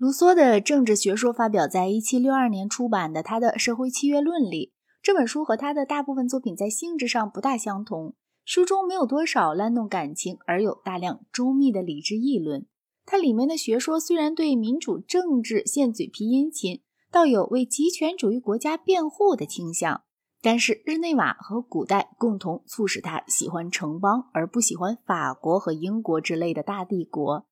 卢梭的政治学说发表在1762年出版的他的《社会契约论》里。这本书和他的大部分作品在性质上不大相同，书中没有多少煽动感情，而有大量周密的理智议论。它里面的学说虽然对民主政治现嘴皮殷勤，倒有为极权主义国家辩护的倾向。但是日内瓦和古代共同促使他喜欢城邦，而不喜欢法国和英国之类的大帝国。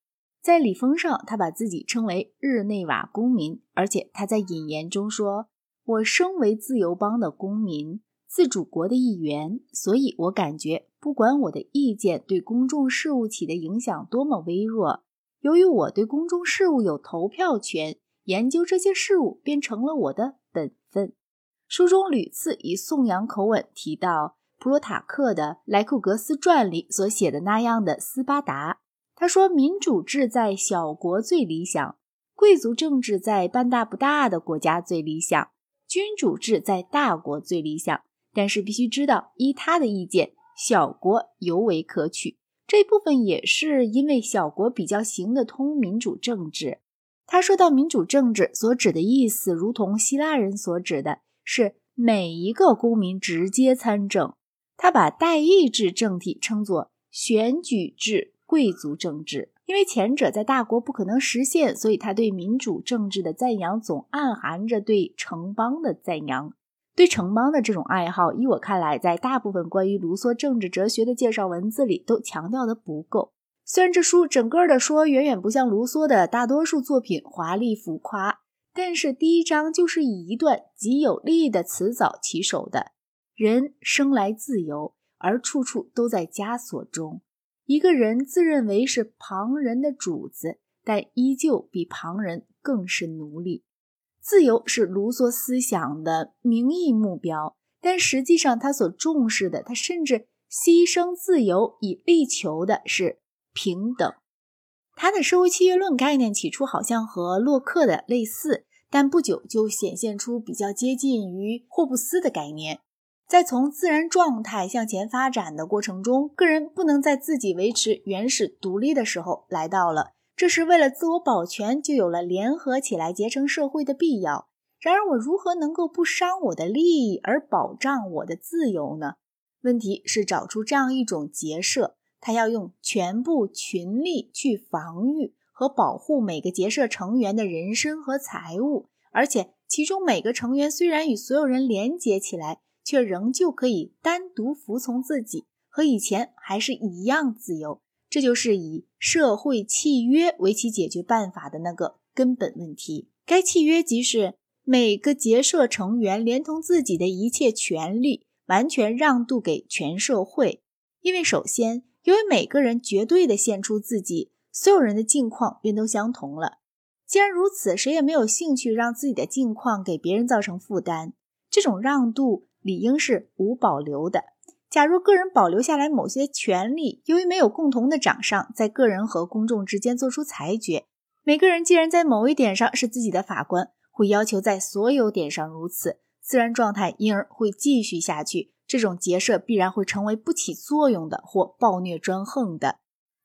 在礼封上，他把自己称为日内瓦公民，而且他在引言中说：“我身为自由邦的公民，自主国的一员，所以我感觉，不管我的意见对公众事务起的影响多么微弱，由于我对公众事务有投票权，研究这些事物便成了我的本分。”书中屡次以颂扬口吻提到普鲁塔克的《莱库格斯传》里所写的那样的斯巴达。他说：“民主制在小国最理想，贵族政治在半大不大的国家最理想，君主制在大国最理想。但是必须知道，依他的意见，小国尤为可取。这部分也是因为小国比较行得通民主政治。”他说到民主政治所指的意思，如同希腊人所指的。是每一个公民直接参政，他把代议制政体称作选举制贵族政治，因为前者在大国不可能实现，所以他对民主政治的赞扬总暗含着对城邦的赞扬。对城邦的这种爱好，依我看来，在大部分关于卢梭政治哲学的介绍文字里都强调的不够。虽然这书整个的说远远不像卢梭的大多数作品华丽浮夸。但是第一章就是以一段极有力的词藻起手的。人生来自由，而处处都在枷锁中。一个人自认为是旁人的主子，但依旧比旁人更是奴隶。自由是卢梭思想的名义目标，但实际上他所重视的，他甚至牺牲自由以力求的是平等。他的社会契约论概念起初好像和洛克的类似。但不久就显现出比较接近于霍布斯的概念，在从自然状态向前发展的过程中，个人不能在自己维持原始独立的时候来到了，这是为了自我保全，就有了联合起来结成社会的必要。然而，我如何能够不伤我的利益而保障我的自由呢？问题是找出这样一种结社，他要用全部群力去防御。和保护每个结社成员的人身和财物，而且其中每个成员虽然与所有人连结起来，却仍旧可以单独服从自己，和以前还是一样自由。这就是以社会契约为其解决办法的那个根本问题。该契约即是每个结社成员连同自己的一切权利完全让渡给全社会，因为首先，由于每个人绝对的献出自己。所有人的境况便都相同了。既然如此，谁也没有兴趣让自己的境况给别人造成负担。这种让渡理应是无保留的。假如个人保留下来某些权利，由于没有共同的掌上，在个人和公众之间做出裁决，每个人既然在某一点上是自己的法官，会要求在所有点上如此，自然状态因而会继续下去。这种结社必然会成为不起作用的或暴虐专横的。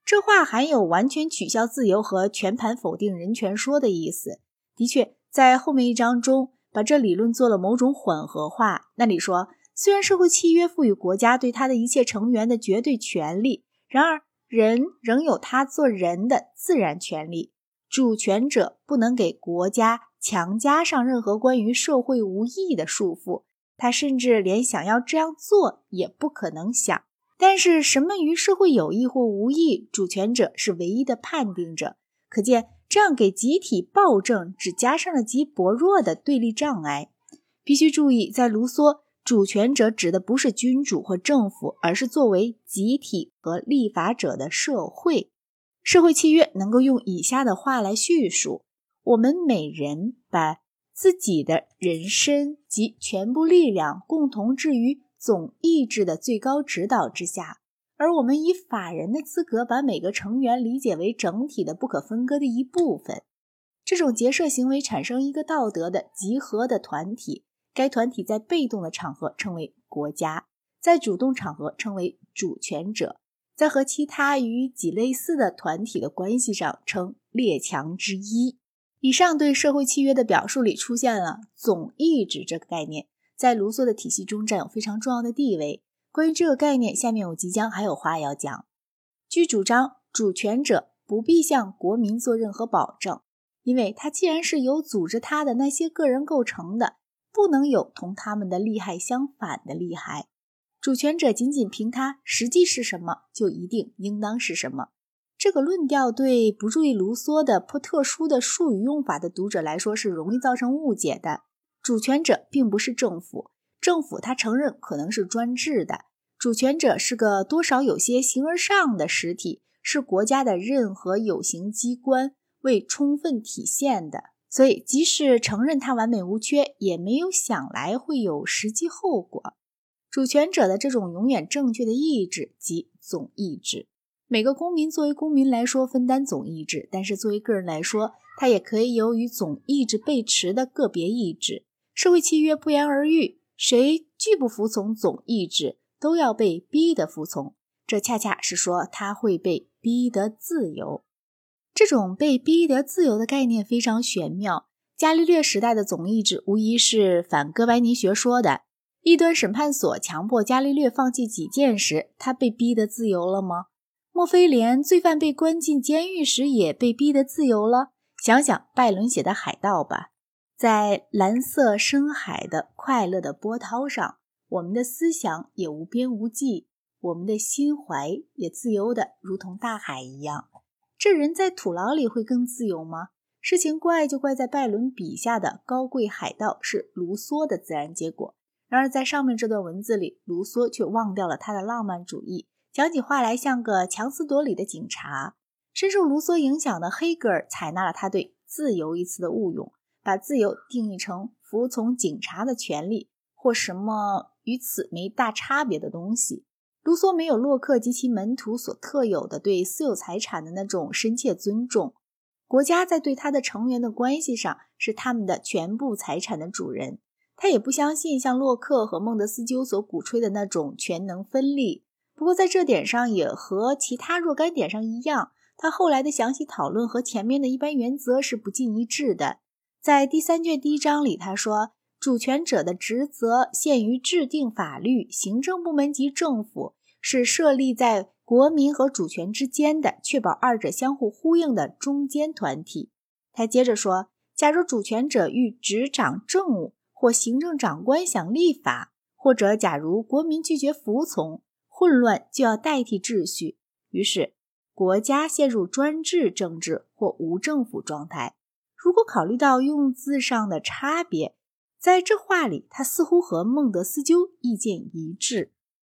这话含有完全取消自由和全盘否定人权说的意思。的确，在后面一章中，把这理论做了某种混合化。那里说，虽然社会契约赋予国家对他的一切成员的绝对权利，然而人仍有他做人的自然权利。主权者不能给国家强加上任何关于社会无益的束缚，他甚至连想要这样做也不可能想。但是，什么与社会有益或无益，主权者是唯一的判定者。可见，这样给集体暴政只加上了极薄弱的对立障碍。必须注意，在卢梭，主权者指的不是君主或政府，而是作为集体和立法者的社会。社会契约能够用以下的话来叙述：我们每人把自己的人身及全部力量共同置于。总意志的最高指导之下，而我们以法人的资格把每个成员理解为整体的不可分割的一部分。这种结社行为产生一个道德的集合的团体，该团体在被动的场合称为国家，在主动场合称为主权者，在和其他与己类似的团体的关系上称列强之一。以上对社会契约的表述里出现了总意志这个概念，在卢梭的体系中占有非常重要的地位。关于这个概念，下面我即将还有话要讲。据主张，主权者不必向国民做任何保证，因为他既然是由组织他的那些个人构成的，不能有同他们的利害相反的利害。主权者仅仅凭他实际是什么，就一定应当是什么。这个论调对不注意卢梭的颇特殊的术语用法的读者来说是容易造成误解的。主权者并不是政府，政府他承认可能是专制的。主权者是个多少有些形而上的实体，是国家的任何有形机关未充分体现的。所以，即使承认它完美无缺，也没有想来会有实际后果。主权者的这种永远正确的意志即总意志。每个公民作为公民来说分担总意志，但是作为个人来说，他也可以有与总意志背驰的个别意志。社会契约不言而喻，谁拒不服从总意志，都要被逼得服从。这恰恰是说他会被逼得自由。这种被逼得自由的概念非常玄妙。伽利略时代的总意志无疑是反哥白尼学说的。异端审判所强迫伽利略放弃己见时，他被逼得自由了吗？莫非连罪犯被关进监狱时也被逼得自由了？想想拜伦写的《海盗》吧，在蓝色深海的快乐的波涛上，我们的思想也无边无际，我们的心怀也自由的如同大海一样。这人在土牢里会更自由吗？事情怪就怪在拜伦笔下的高贵海盗是卢梭的自然结果。然而在上面这段文字里，卢梭却忘掉了他的浪漫主义。讲起话来像个强词夺理的警察。深受卢梭影响的黑格尔采纳了他对“自由”一词的误用，把自由定义成服从警察的权利或什么与此没大差别的东西。卢梭没有洛克及其门徒所特有的对私有财产的那种深切尊重。国家在对他的成员的关系上是他们的全部财产的主人。他也不相信像洛克和孟德斯鸠所鼓吹的那种权能分立。不过，在这点上也和其他若干点上一样，他后来的详细讨论和前面的一般原则是不尽一致的。在第三卷第一章里，他说：“主权者的职责限于制定法律，行政部门及政府是设立在国民和主权之间的，确保二者相互呼应的中间团体。”他接着说：“假如主权者欲执掌政务，或行政长官想立法，或者假如国民拒绝服从。”混乱就要代替秩序，于是国家陷入专制政治或无政府状态。如果考虑到用字上的差别，在这话里，他似乎和孟德斯鸠意见一致。